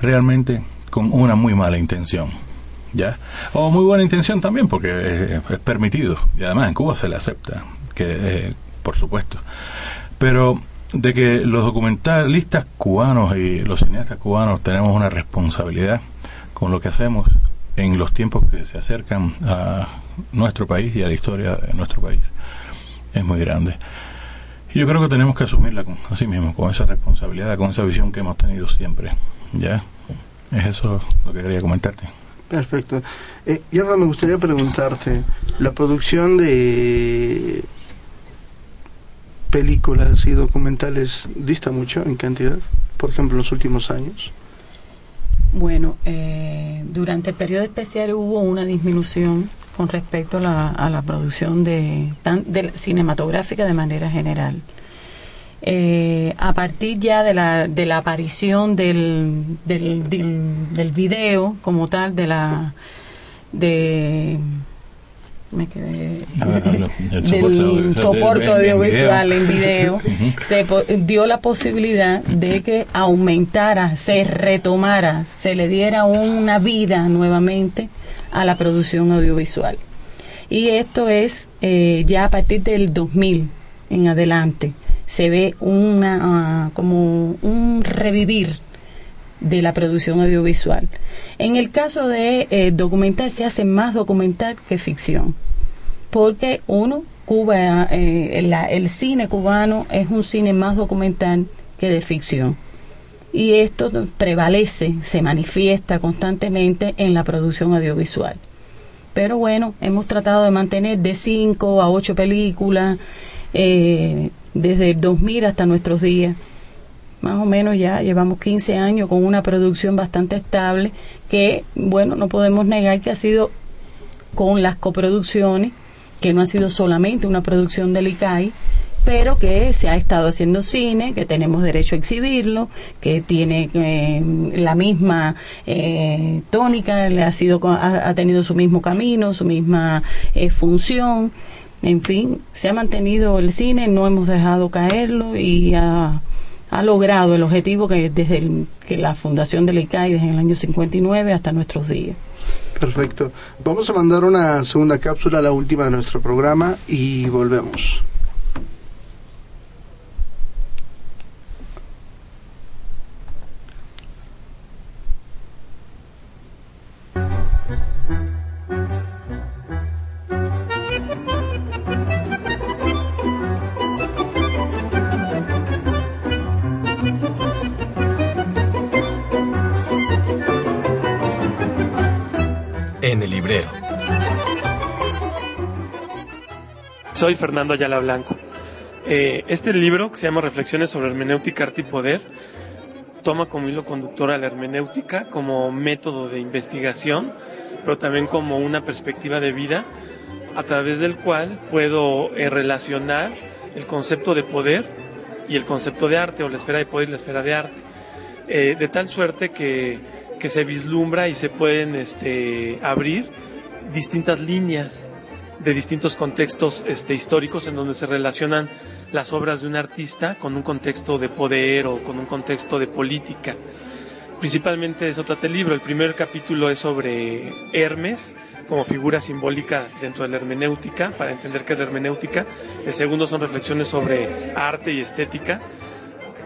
realmente con una muy mala intención. ¿Ya? O muy buena intención también, porque es, permitido. Y además en Cuba se le acepta, que eh, por supuesto. Pero de que los documentalistas cubanos y los cineastas cubanos tenemos una responsabilidad con lo que hacemos en los tiempos que se acercan a nuestro país y a la historia de nuestro país es muy grande. Y yo creo que tenemos que asumirla con, así mismo, con esa responsabilidad, con esa visión que hemos tenido siempre. ¿Ya? Es eso lo que quería comentarte. Perfecto. Eh, y ahora me gustaría preguntarte, ¿la producción de películas y documentales dista mucho en cantidad? Por ejemplo, en los últimos años. Bueno, eh, durante el periodo especial hubo una disminución con respecto a la, a la producción de, de, cinematográfica de manera general. Eh, a partir ya de la, de la aparición del, del, del, video como tal, de la de me quedé del soporte audiovisual en video, se dio la posibilidad de que aumentara, se retomara, se le diera una vida nuevamente a la producción audiovisual. Y esto es eh, ya a partir del 2000 en adelante. Se ve una, uh, como un revivir de la producción audiovisual. En el caso de eh, documental se hace más documental que ficción, porque uno, Cuba, eh, el cine cubano es un cine más documental que de ficción. Y esto prevalece, se manifiesta constantemente en la producción audiovisual. Pero bueno, hemos tratado de mantener de 5 a 8 películas eh, desde el 2000 hasta nuestros días más o menos ya llevamos 15 años con una producción bastante estable que, bueno, no podemos negar que ha sido con las coproducciones, que no ha sido solamente una producción del ICAI, pero que se ha estado haciendo cine, que tenemos derecho a exhibirlo, que tiene eh, la misma eh, tónica, le ha, sido, ha, tenido su mismo camino, su misma eh, función. En fin, se ha mantenido el cine, no hemos dejado caerlo y ha, ha logrado el objetivo que desde el, que la fundación del ICAI desde el año 59 hasta nuestros días. Perfecto. Vamos a mandar una segunda cápsula, la última de nuestro programa, y volvemos. En el librero. Soy Fernando Ayala Blanco. Eh, este libro, que se llama Reflexiones sobre hermenéutica, arte y poder, toma como hilo conductor a la hermenéutica como método de investigación, pero también como una perspectiva de vida a través del cual puedo eh, relacionar el concepto de poder y el concepto de arte, o la esfera de poder y la esfera de arte, eh, de tal suerte que, que, se vislumbra y se pueden este, abrir distintas líneas de distintos contextos este, históricos en donde se relacionan las obras de un artista con un contexto de poder o con un contexto de política. Principalmente eso trata el libro. El primer capítulo es sobre Hermes como figura simbólica dentro de la hermenéutica, para entender qué es la hermenéutica. El segundo son reflexiones sobre arte y estética,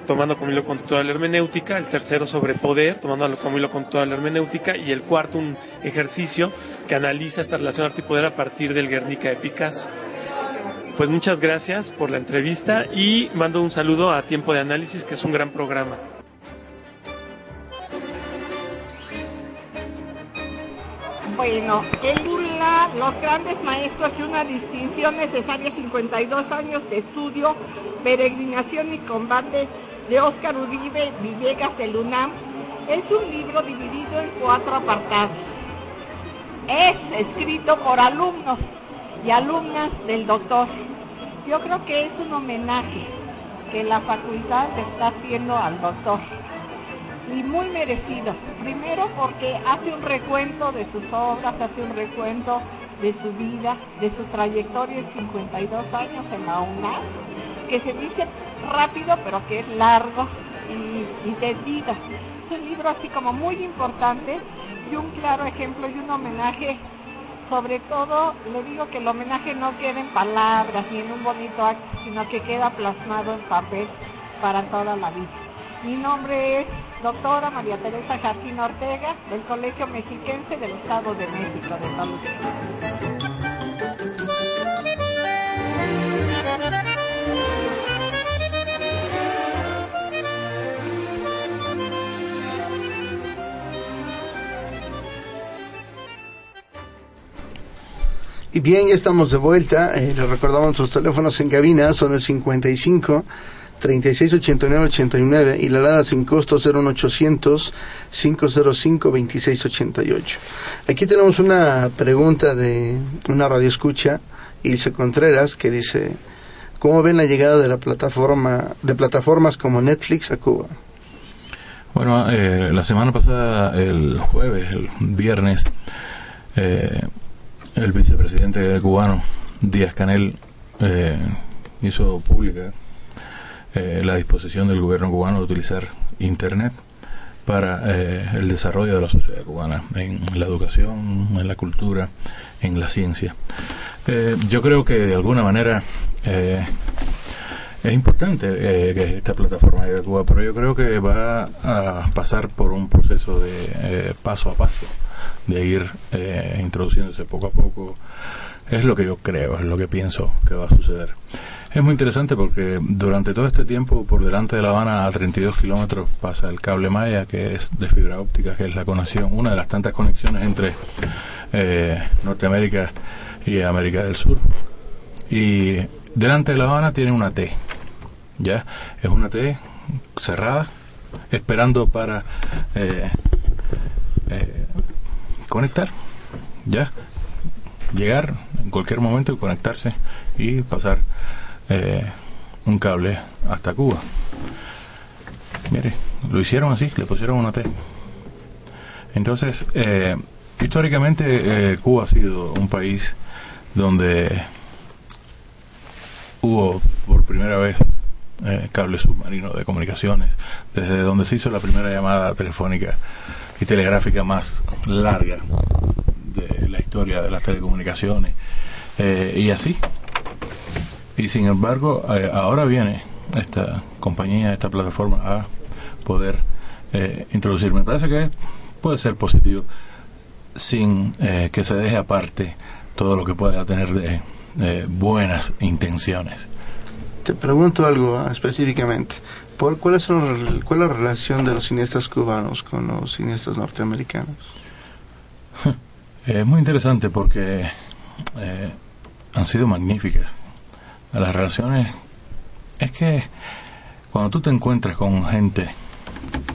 tomando como hilo conductor la hermenéutica. El tercero sobre poder, tomando como hilo conductor la hermenéutica. Y el cuarto un ejercicio que analiza esta relación arte y poder a partir del Guernica de Picasso. Pues muchas gracias por la entrevista y mando un saludo a Tiempo de Análisis, que es un gran programa. Bueno, el ULA, los grandes maestros y una distinción necesaria, 52 años de estudio, peregrinación y combate de Óscar Uribe Villegas del UNAM, es un libro dividido en cuatro apartados. Es escrito por alumnos y alumnas del doctor. Yo creo que es un homenaje que la facultad está haciendo al doctor y muy merecido. Primero porque hace un recuento de sus obras, hace un recuento de su vida, de su trayectoria en 52 años en la UNAM, que se dice rápido pero que es largo y, y tendido. Es un libro así como muy importante y un claro ejemplo y un homenaje. Sobre todo, le digo que el homenaje no queda en palabras ni en un bonito acto, sino que queda plasmado en papel para toda la vida. Mi nombre es doctora María Teresa Jardín Ortega, del Colegio Mexiquense del Estado de México, de Salud. Y bien, ya estamos de vuelta. Eh, les recordamos nuestros teléfonos en cabina, son el 55 368989 y la alada sin costo 01800 505 2688. Aquí tenemos una pregunta de una radio escucha, Ilse Contreras, que dice, ¿cómo ven la llegada de la plataforma de plataformas como Netflix a Cuba? Bueno, eh, la semana pasada, el jueves, el viernes, eh, el vicepresidente cubano, Díaz Canel, eh, hizo pública eh, la disposición del gobierno cubano de utilizar Internet para eh, el desarrollo de la sociedad cubana, en la educación, en la cultura, en la ciencia. Eh, yo creo que de alguna manera es importante que esta plataforma llegue a Cuba, pero yo creo que va a pasar por un proceso de paso a paso, de ir introduciéndose poco a poco. Es lo que yo creo, es lo que pienso que va a suceder. Es muy interesante porque durante todo este tiempo por delante de La Habana a 32 kilómetros pasa el cable Maya que es de fibra óptica, que es la conexión, una de las tantas conexiones entre eh, Norteamérica y América del Sur. Y delante de La Habana tiene una T, ¿ya? Es una T cerrada, esperando para eh, eh, conectar, ¿ya? Llegar en cualquier momento y conectarse y pasar eh, un cable hasta Cuba. Mire, lo hicieron así, le pusieron una T. Entonces, eh, históricamente eh, Cuba ha sido un país donde hubo por primera vez eh, cable submarino de comunicaciones, desde donde se hizo la primera llamada telefónica y telegráfica más larga de la historia de las telecomunicaciones, eh, y así. Y sin embargo, eh, ahora viene esta compañía, esta plataforma a poder eh, introducir. Me parece que puede ser positivo sin que se deje aparte todo lo que pueda tener de buenas intenciones. Te pregunto algo ah, específicamente. ¿Por cuál, es el- ¿Cuál es la relación de los cineastas cubanos con los cineastas norteamericanos? Es muy interesante porque eh, han sido magníficas. Las relaciones es que cuando tú te encuentras con gente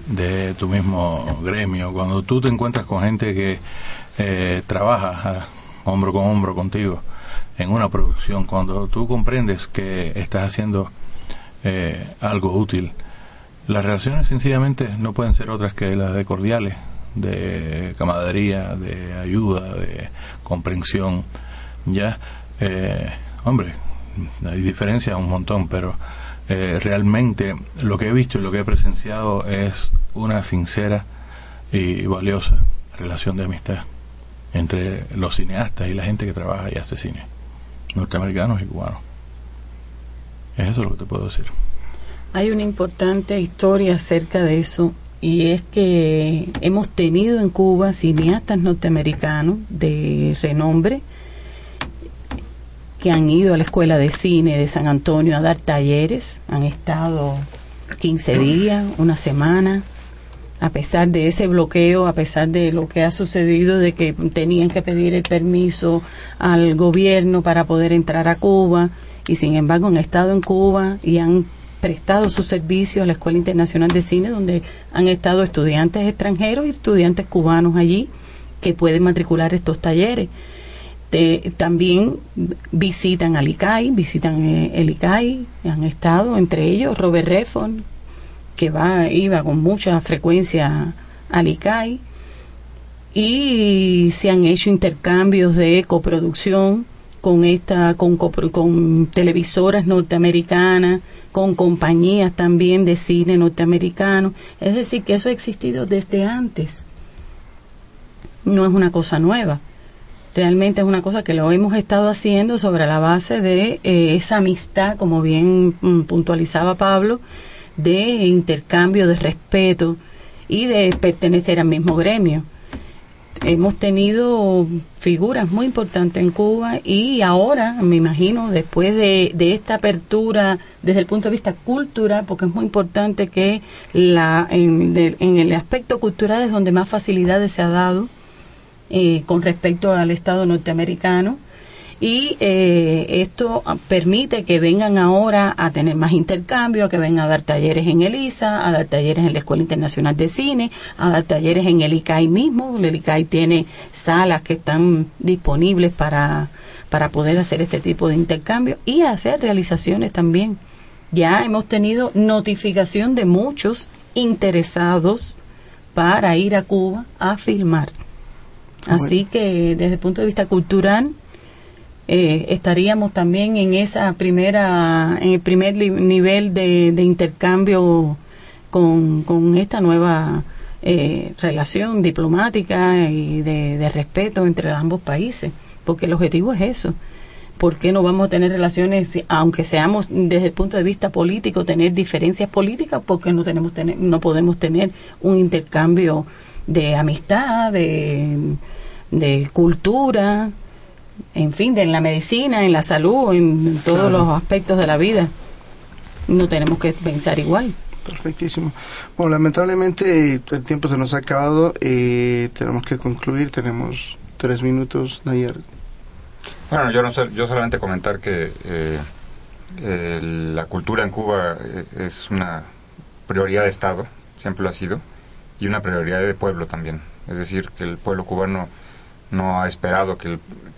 de tu mismo gremio, cuando tú te encuentras con gente que eh, trabaja ah, hombro con hombro contigo en una producción, cuando tú comprendes que estás haciendo eh, algo útil, las relaciones sencillamente no pueden ser otras que las de cordiales, de camaradería, de ayuda, de comprensión. Ya, eh, hombre, hay diferencias un montón, pero eh, realmente lo que he visto y lo que he presenciado es una sincera y valiosa relación de amistad entre los cineastas y la gente que trabaja y hace cine, norteamericanos y cubanos. Es eso lo que te puedo decir. Hay una importante historia acerca de eso y es que hemos tenido en Cuba cineastas norteamericanos de renombre que han ido a la escuela de cine de San Antonio a dar talleres, han estado 15 días, una semana, a pesar de ese bloqueo, a pesar de lo que ha sucedido, de que tenían que pedir el permiso al gobierno para poder entrar a Cuba, y sin embargo han estado en Cuba y han prestado su servicio a la Escuela Internacional de Cine, donde han estado estudiantes extranjeros y estudiantes cubanos allí que pueden matricular estos talleres. También visitan al ICAI, visitan eh, el ICAI, han estado entre ellos Robert Redford, que va iba con mucha frecuencia al ICAI, y se han hecho intercambios de coproducción con esta con, con televisoras norteamericanas, con compañías también de cine norteamericano, es decir, que eso ha existido desde antes. No es una cosa nueva. Realmente es una cosa que lo hemos estado haciendo sobre la base de eh, esa amistad, como bien mm, puntualizaba Pablo, de intercambio, de respeto y de pertenecer al mismo gremio. Hemos tenido figuras muy importantes en Cuba y ahora, me imagino, después de, de esta apertura desde el punto de vista cultural, porque es muy importante que la, en, en el aspecto cultural es donde más facilidades se ha dado eh, con respecto al Estado norteamericano y eh, esto permite que vengan ahora a tener más intercambio, a que vengan a dar talleres en el ISA, a dar talleres en la Escuela Internacional de Cine, a dar talleres en el ICAI mismo. El ICAI tiene salas que están disponibles para, para poder hacer este tipo de intercambio y hacer realizaciones también. Ya hemos tenido notificación de muchos interesados para ir a Cuba a filmar. Así que desde el punto de vista cultural eh, estaríamos también en esa primera, en el primer nivel de, intercambio con, con esta nueva eh, relación diplomática y de, de respeto entre ambos países, porque el objetivo es eso. ¿Por qué no vamos a tener relaciones, aunque seamos desde el punto de vista político, tener diferencias políticas? Porque no tenemos tener, no podemos tener un intercambio de amistad, de, de cultura, en fin, de en la medicina, en la salud, en todos Claro. los aspectos de la vida. No tenemos que pensar igual. Perfectísimo. Bueno, lamentablemente el tiempo se nos ha acabado. eh, tenemos que concluir. Tenemos tres minutos, Nayer. Bueno, yo, no, yo solamente comentar que eh, eh, la cultura en Cuba eh, es una prioridad de Estado, siempre lo ha sido, y una prioridad de pueblo también. Es decir, que el pueblo cubano no ha esperado que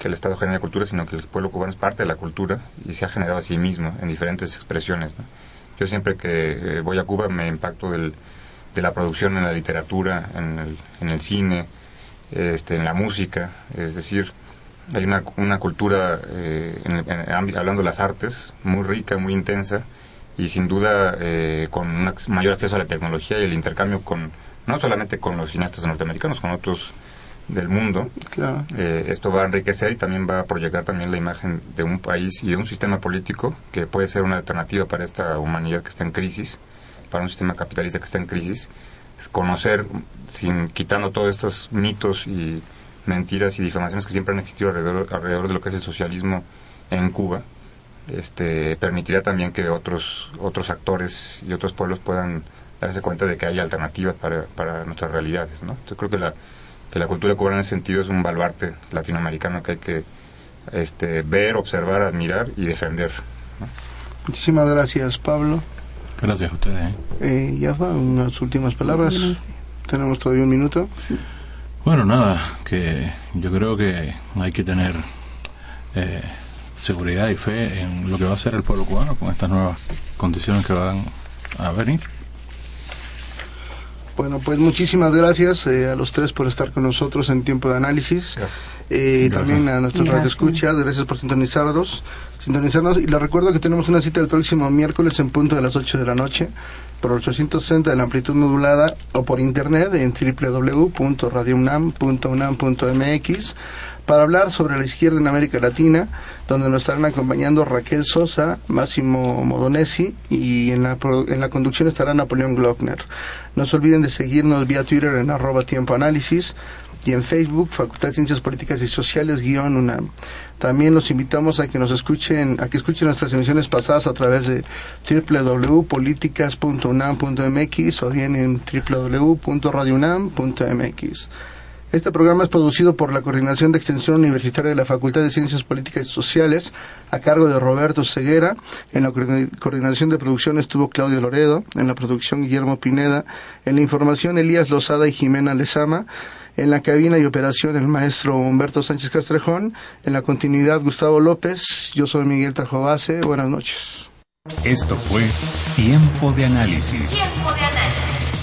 el, Estado genere cultura, sino que el pueblo cubano es parte de la cultura y se ha generado a sí mismo en diferentes expresiones. Yo siempre que eh, voy a Cuba me impacto del, de la producción en la literatura, en el, en el cine, este, en la música, es decir, hay una, una cultura, eh, hablando de las artes, muy rica, muy intensa y sin duda eh, con un mayor acceso a la tecnología y el intercambio con, no solamente con los cineastas norteamericanos, con otros del mundo. Eh, esto va a enriquecer y también va a proyectar también la imagen de un país y de un sistema político que puede ser una alternativa para esta humanidad que está en crisis, para un sistema capitalista que está en crisis. Conocer, sin quitando todos estos mitos y mentiras y difamaciones que siempre han existido alrededor, alrededor de lo que es el socialismo en Cuba, este, permitiría también que otros, otros actores y otros pueblos puedan darse cuenta de que hay alternativas para, para nuestras realidades. ¿no? Yo creo que la, que la cultura cubana en ese sentido es un baluarte latinoamericano que hay que este, ver, observar, admirar y defender. Muchísimas gracias, Pablo. Gracias a ustedes. ¿eh? Eh, ya va, unas últimas palabras. Tenemos todavía un minuto. Bueno, nada, que yo creo que hay que tener eh, seguridad y fe en lo que va a hacer el pueblo cubano con estas nuevas condiciones que van a venir. Bueno, pues muchísimas gracias eh, a los tres por estar con nosotros en tiempo de análisis. Eh, también a nuestros radioescuchas, gracias por sintonizarnos, sintonizarnos. Y les recuerdo que tenemos una cita el próximo miércoles en punto de las 8 de la noche por 860 de la amplitud modulada o por internet en www.radiounam.unam.mx para hablar sobre la izquierda en América Latina, donde nos estarán acompañando Raquel Sosa, Máximo Modonesi y en la, en la conducción estará Napoleón Glockner. No se olviden de seguirnos vía Twitter en arroba tiempo análisis y en Facebook Facultad de Ciencias Políticas y Sociales guion UNAM. También los invitamos a que nos escuchen, a que escuchen nuestras emisiones pasadas a través de www.políticas.unam.mx o bien en www.radiounam.mx. Este programa es producido por la Coordinación de Extensión Universitaria de la Facultad de Ciencias Políticas y Sociales, a cargo de Roberto Ceguera. En la coordinación de producción estuvo Claudio Loredo, en la producción Guillermo Pineda, en la información Elías Lozada y Jimena Lezama. En la cabina y operación el maestro Humberto Sánchez Castrejón. En la continuidad Gustavo López. Yo soy Miguel Tajobase. Buenas noches. Esto fue Tiempo de Análisis. Tiempo de Análisis.